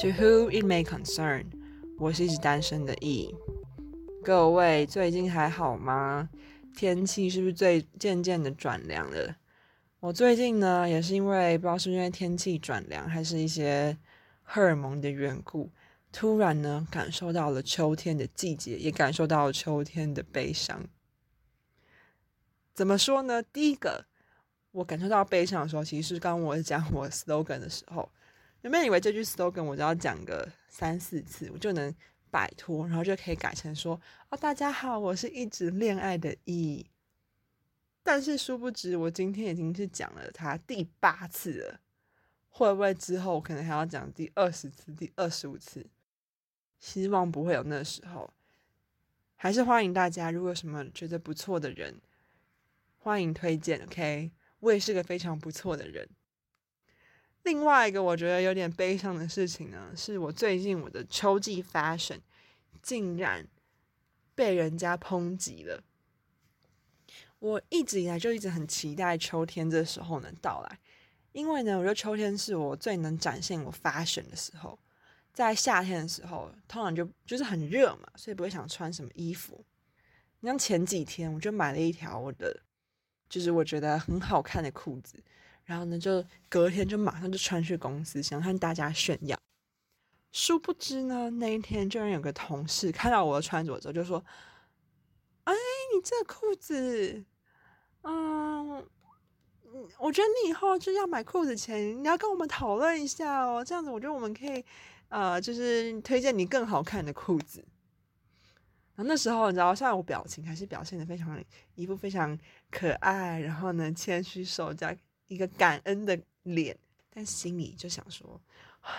To whom it may concern，我是一直单身的 E。各位最近还好吗？天气是不是最渐渐的转凉了？我最近呢，也是因为不知道是因为天气转凉，还是一些荷尔蒙的缘故，突然呢感受到了秋天的季节，也感受到了秋天的悲伤。怎么说呢？第一个，我感受到悲伤的时候，其实是刚我讲我 slogan 的时候，原本以为这句 slogan 我只要讲个三四次，我就能摆脱，然后就可以改成说：“哦，大家好，我是一直恋爱的 E。”但是殊不知，我今天已经是讲了它第八次了，会不会之后可能还要讲第二十次、第二十五次？希望不会有那时候。还是欢迎大家，如果有什么觉得不错的人，欢迎推荐。OK，我也是个非常不错的人。另外一个我觉得有点悲伤的事情呢，是我最近我的秋季 fashion 竟然被人家抨击了。我一直以来就一直很期待秋天这时候能到来，因为呢，我觉得秋天是我最能展现我 fashion 的时候。在夏天的时候，通常就就是很热嘛，所以不会想穿什么衣服。你像前几天，我就买了一条我的，就是我觉得很好看的裤子，然后呢，就隔天就马上就穿去公司，想向大家炫耀。殊不知呢，那一天居然有个同事看到我的穿着之后，就说：“哎，你这裤子。”嗯，我觉得你以后就要买裤子前，你要跟我们讨论一下哦。这样子，我觉得我们可以，呃，就是推荐你更好看的裤子。然后那时候，你知道，像我表情还是表现的非常一副非常可爱，然后呢，谦虚手加一个感恩的脸，但心里就想说：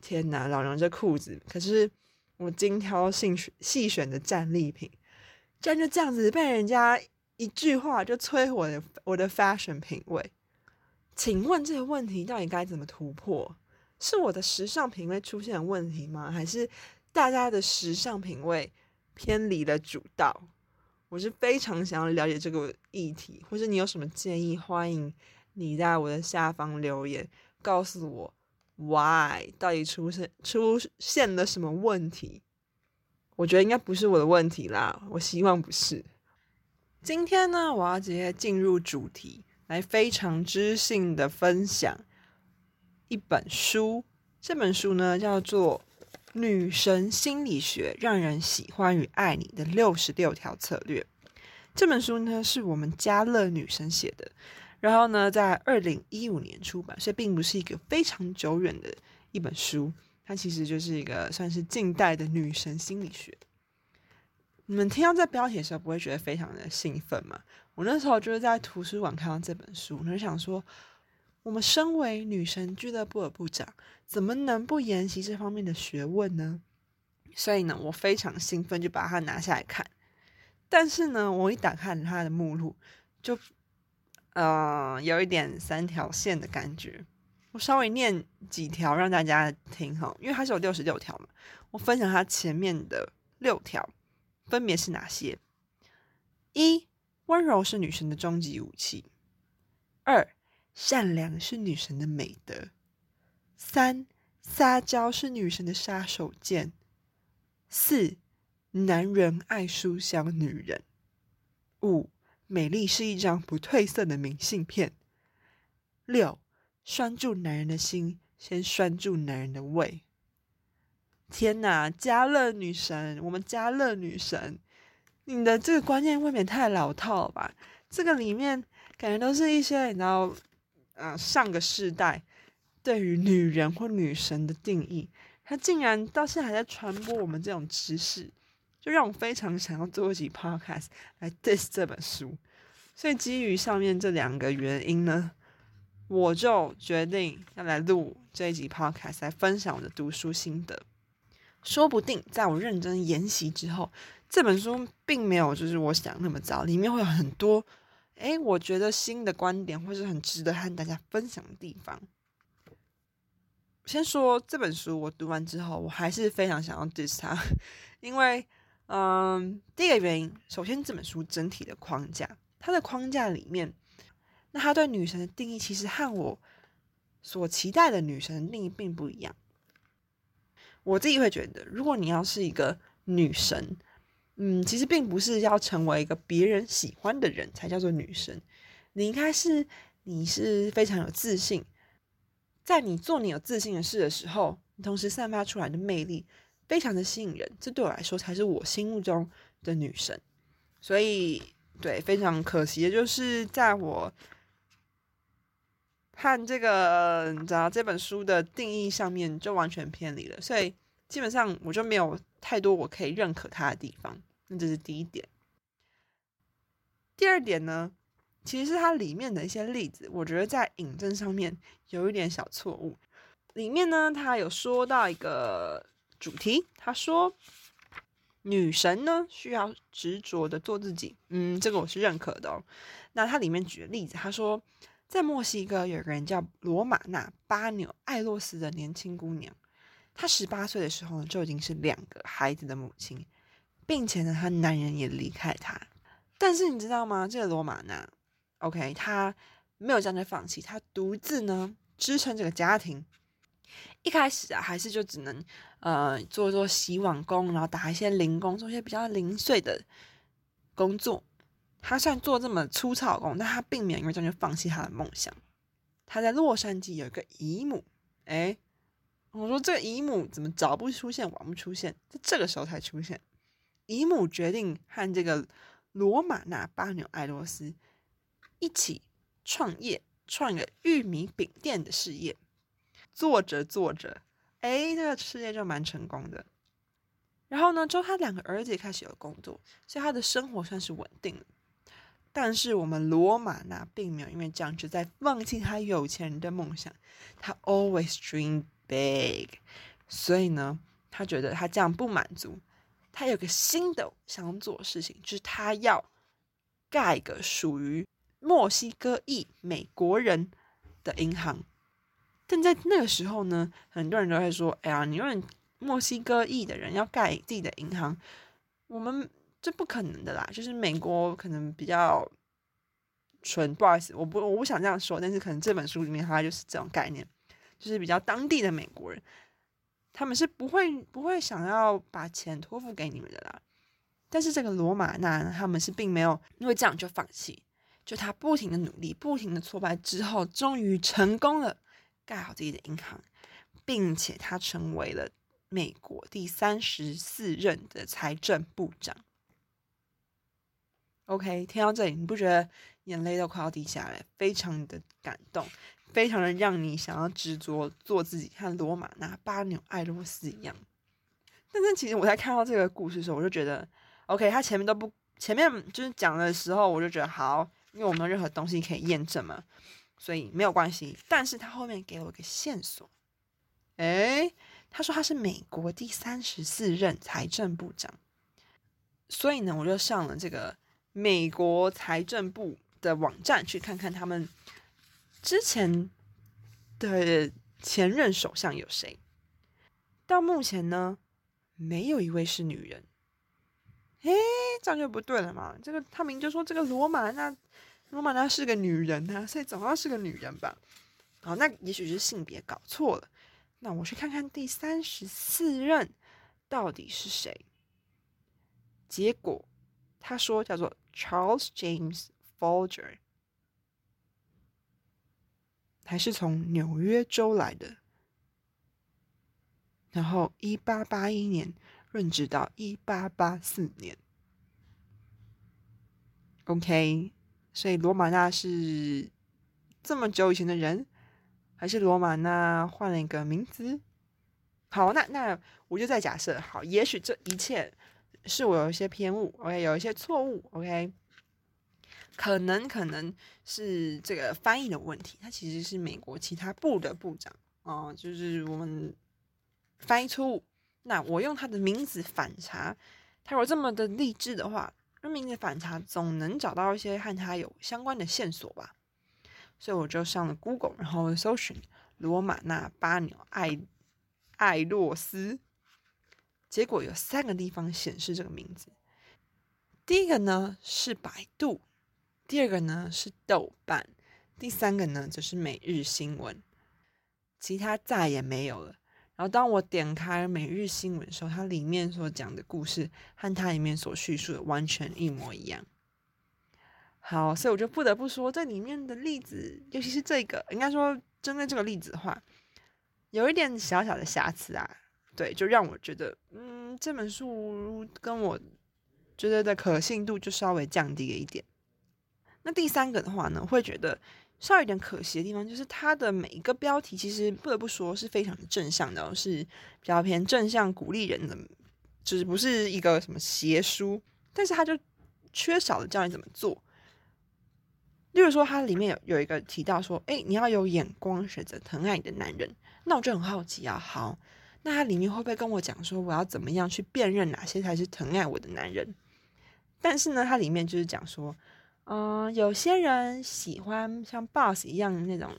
天哪，老娘这裤子可是我精挑细选细选的战利品，居然就这样子被人家。一句话就摧毁我的我的 fashion 品味，请问这个问题到底该怎么突破？是我的时尚品味出现问题吗？还是大家的时尚品味偏离了主道？我是非常想要了解这个议题，或者你有什么建议，欢迎你在我的下方留言，告诉我 why 到底出现出现了什么问题？我觉得应该不是我的问题啦，我希望不是。今天呢，我要直接进入主题，来非常知性的分享一本书。这本书呢，叫做《女神心理学：让人喜欢与爱你的六十六条策略》。这本书呢，是我们家乐女神写的，然后呢，在二零一五年出版，所以并不是一个非常久远的一本书。它其实就是一个算是近代的女神心理学。你们听到这标题的时候，不会觉得非常的兴奋吗？我那时候就是在图书馆看到这本书，我就想说，我们身为女神俱乐部的部长，怎么能不研习这方面的学问呢？所以呢，我非常兴奋，就把它拿下来看。但是呢，我一打开它的目录，就呃有一点三条线的感觉。我稍微念几条让大家听哈，因为它是有六十六条嘛，我分享它前面的六条。分别是哪些？一、温柔是女神的终极武器；二、善良是女神的美德；三、撒娇是女神的杀手锏；四、男人爱书香女人；五、美丽是一张不褪色的明信片；六、拴住男人的心，先拴住男人的胃。天呐，家乐女神，我们家乐女神，你的这个观念未免太老套了吧？这个里面感觉都是一些你知道，呃，上个世代对于女人或女神的定义，他竟然到现在还在传播我们这种知识，就让我非常想要做一集 podcast 来 diss 这本书。所以基于上面这两个原因呢，我就决定要来录这一集 podcast 来分享我的读书心得。说不定在我认真研习之后，这本书并没有就是我想那么糟，里面会有很多，诶，我觉得新的观点或是很值得和大家分享的地方。先说这本书，我读完之后，我还是非常想要 diss 它，因为，嗯，第一个原因，首先这本书整体的框架，它的框架里面，那他对女神的定义其实和我所期待的女神的定义并不一样。我自己会觉得，如果你要是一个女神，嗯，其实并不是要成为一个别人喜欢的人才叫做女神，你应该是你是非常有自信，在你做你有自信的事的时候，你同时散发出来的魅力非常的吸引人，这对我来说才是我心目中的女神。所以，对，非常可惜就是在我看这个你知道这本书的定义上面就完全偏离了，所以基本上我就没有。太多我可以认可他的地方，那这是第一点。第二点呢，其实是它里面的一些例子，我觉得在引证上面有一点小错误。里面呢，他有说到一个主题，他说女神呢需要执着的做自己，嗯，这个我是认可的哦。那它里面举的例子，他说在墨西哥有个人叫罗马娜巴纽艾洛斯的年轻姑娘。她十八岁的时候呢，就已经是两个孩子的母亲，并且呢，她男人也离开她。但是你知道吗？这个罗马娜，OK，她没有这样就放弃，她独自呢支撑这个家庭。一开始啊，还是就只能呃做做洗碗工，然后打一些零工，做一些比较零碎的工作。他虽然做这么粗糙工，但他并没有因为这样就放弃他的梦想。他在洛杉矶有一个姨母，哎。我说这个姨母怎么早不出现晚不出现，在这个时候才出现。姨母决定和这个罗马纳巴纽艾罗斯一起创业，创一个玉米饼店的事业。做着做着，哎，这个事业就蛮成功的。然后呢，之后他两个儿子也开始有工作，所以他的生活算是稳定了。但是我们罗马纳并没有因为这样就在放弃他有钱人的梦想，他 always dream。big，所以呢，他觉得他这样不满足，他有个新的想做的事情，就是他要盖个属于墨西哥裔美国人的银行。但在那个时候呢，很多人都会说：“哎呀，你问墨西哥裔的人要盖自己的银行，我们这不可能的啦。”就是美国可能比较纯，不好意思，我不我不想这样说，但是可能这本书里面它就是这种概念。就是比较当地的美国人，他们是不会不会想要把钱托付给你们的啦。但是这个罗马娜他们是并没有因为这样就放弃，就他不停的努力，不停的挫败之后，终于成功了盖好自己的银行，并且他成为了美国第三十四任的财政部长。OK，听到这里，你不觉得眼泪都快要滴下来，非常的感动。非常的让你想要执着做自己，像罗马那巴纽艾洛斯一样。但是其实我在看到这个故事的时候，我就觉得，OK，他前面都不前面就是讲的时候，我就觉得好，因为我没有任何东西可以验证嘛，所以没有关系。但是他后面给了我一个线索，诶，他说他是美国第三十四任财政部长，所以呢，我就上了这个美国财政部的网站去看看他们。之前的前任首相有谁？到目前呢，没有一位是女人。诶，这样就不对了嘛？这个他明就说这个罗马那罗马那是个女人啊，所以总要是个女人吧？好，那也许是性别搞错了。那我去看看第三十四任到底是谁。结果他说叫做 Charles James Folger。还是从纽约州来的，然后一八八一年任职到一八八四年。OK，所以罗马纳是这么久以前的人，还是罗马纳换了一个名字？好，那那我就再假设，好，也许这一切是我有一些偏误，OK，有一些错误，OK。可能可能是这个翻译的问题，他其实是美国其他部的部长哦，就是我们翻译错误。那我用他的名字反查，他如果这么的励志的话，名字反查总能找到一些和他有相关的线索吧。所以我就上了 Google，然后搜寻罗马纳巴纽艾艾洛斯，结果有三个地方显示这个名字。第一个呢是百度。第二个呢是豆瓣，第三个呢则是每日新闻，其他再也没有了。然后当我点开每日新闻的时候，它里面所讲的故事和它里面所叙述的完全一模一样。好，所以我就不得不说，这里面的例子，尤其是这个，应该说针对这个例子的话，有一点小小的瑕疵啊。对，就让我觉得，嗯，这本书跟我觉得的可信度就稍微降低了一点。那第三个的话呢，会觉得。稍微有点可惜的地方，就是它的每一个标题，其实不得不说是非常的正向的，是比较偏正向鼓励人的，就是不是一个什么邪书，但是它就缺少了教你怎么做。例如说，它里面有有一个提到说，哎，你要有眼光，选择疼爱你的男人。那我就很好奇啊，好，那它里面会不会跟我讲说，我要怎么样去辨认哪些才是疼爱我的男人？但是呢，它里面就是讲说。嗯，有些人喜欢像 boss 一样那种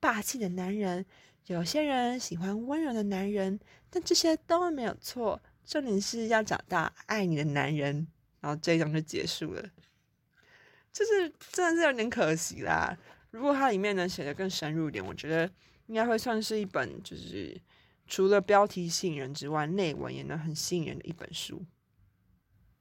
霸气的男人，有些人喜欢温柔的男人，但这些都没有错。重点是要找到爱你的男人，然后这一章就结束了。就是真的是有点可惜啦。如果它里面能写的更深入一点，我觉得应该会算是一本就是除了标题吸引人之外，内文也能很吸引人的一本书。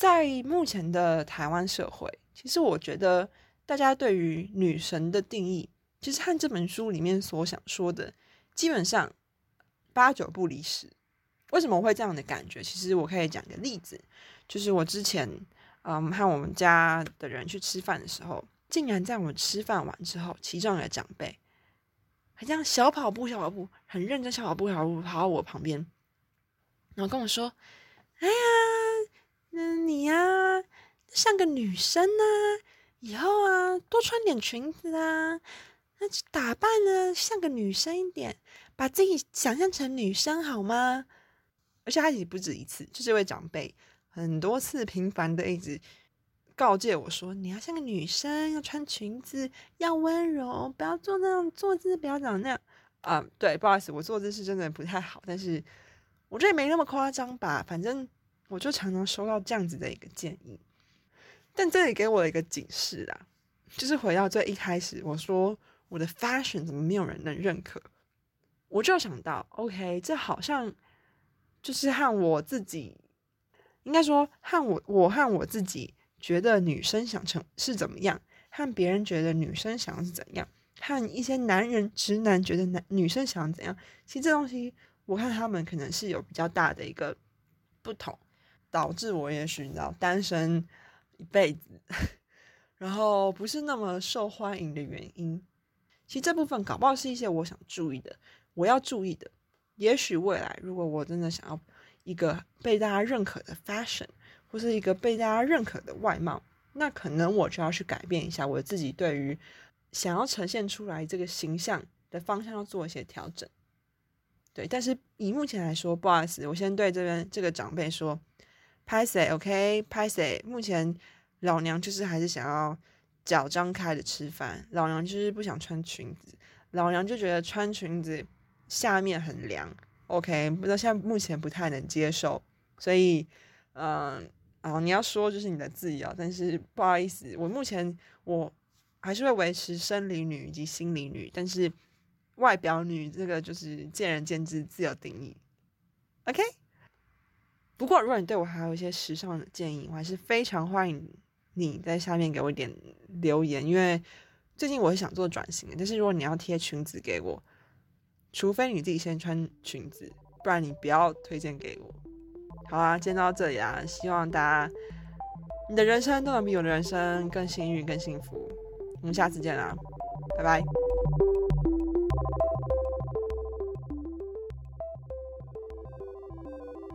在目前的台湾社会，其实我觉得大家对于女神的定义，其实和这本书里面所想说的，基本上八九不离十。为什么我会这样的感觉？其实我可以讲个例子，就是我之前嗯和我们家的人去吃饭的时候，竟然在我们吃饭完之后，其中一个长辈很这样小跑步、小跑步，很认真小跑步、小跑步跑到我旁边，然后跟我说：“哎呀。”嗯，你呀，像个女生呢，以后啊，多穿点裙子啊，那打扮呢，像个女生一点，把自己想象成女生好吗？而且他也不止一次，就这位长辈很多次频繁的一直告诫我说，你要像个女生，要穿裙子，要温柔，不要做那样坐姿，不要长那样啊。对，不好意思，我坐姿是真的不太好，但是我觉得没那么夸张吧，反正。我就常常收到这样子的一个建议，但这里给我一个警示啦，就是回到最一开始，我说我的 fashion 怎么没有人能认可，我就想到，OK，这好像就是和我自己，应该说和我，我和我自己觉得女生想成是怎么样，和别人觉得女生想是怎样，和一些男人直男觉得男女生想怎样，其实这东西我看他们可能是有比较大的一个不同。导致我也许你知道单身一辈子，然后不是那么受欢迎的原因，其实这部分搞不好是一些我想注意的，我要注意的。也许未来如果我真的想要一个被大家认可的 fashion，或是一个被大家认可的外貌，那可能我就要去改变一下我自己对于想要呈现出来这个形象的方向要做一些调整。对，但是以目前来说，不好意思，我先对这边这个长辈说。拍谁？OK，拍谁？目前老娘就是还是想要脚张开的吃饭，老娘就是不想穿裙子，老娘就觉得穿裙子下面很凉。OK，不知道现在目前不太能接受，所以嗯啊，你要说就是你的自由，但是不好意思，我目前我还是会维持生理女以及心理女，但是外表女这个就是见仁见智，自由定义。OK。不过，如果你对我还有一些时尚的建议，我还是非常欢迎你在下面给我一点留言。因为最近我是想做转型的，但是如果你要贴裙子给我，除非你自己先穿裙子，不然你不要推荐给我。好啊，今天到这里啊，希望大家你的人生都能比我的人生更幸运、更幸福。我们下次见啦，拜拜。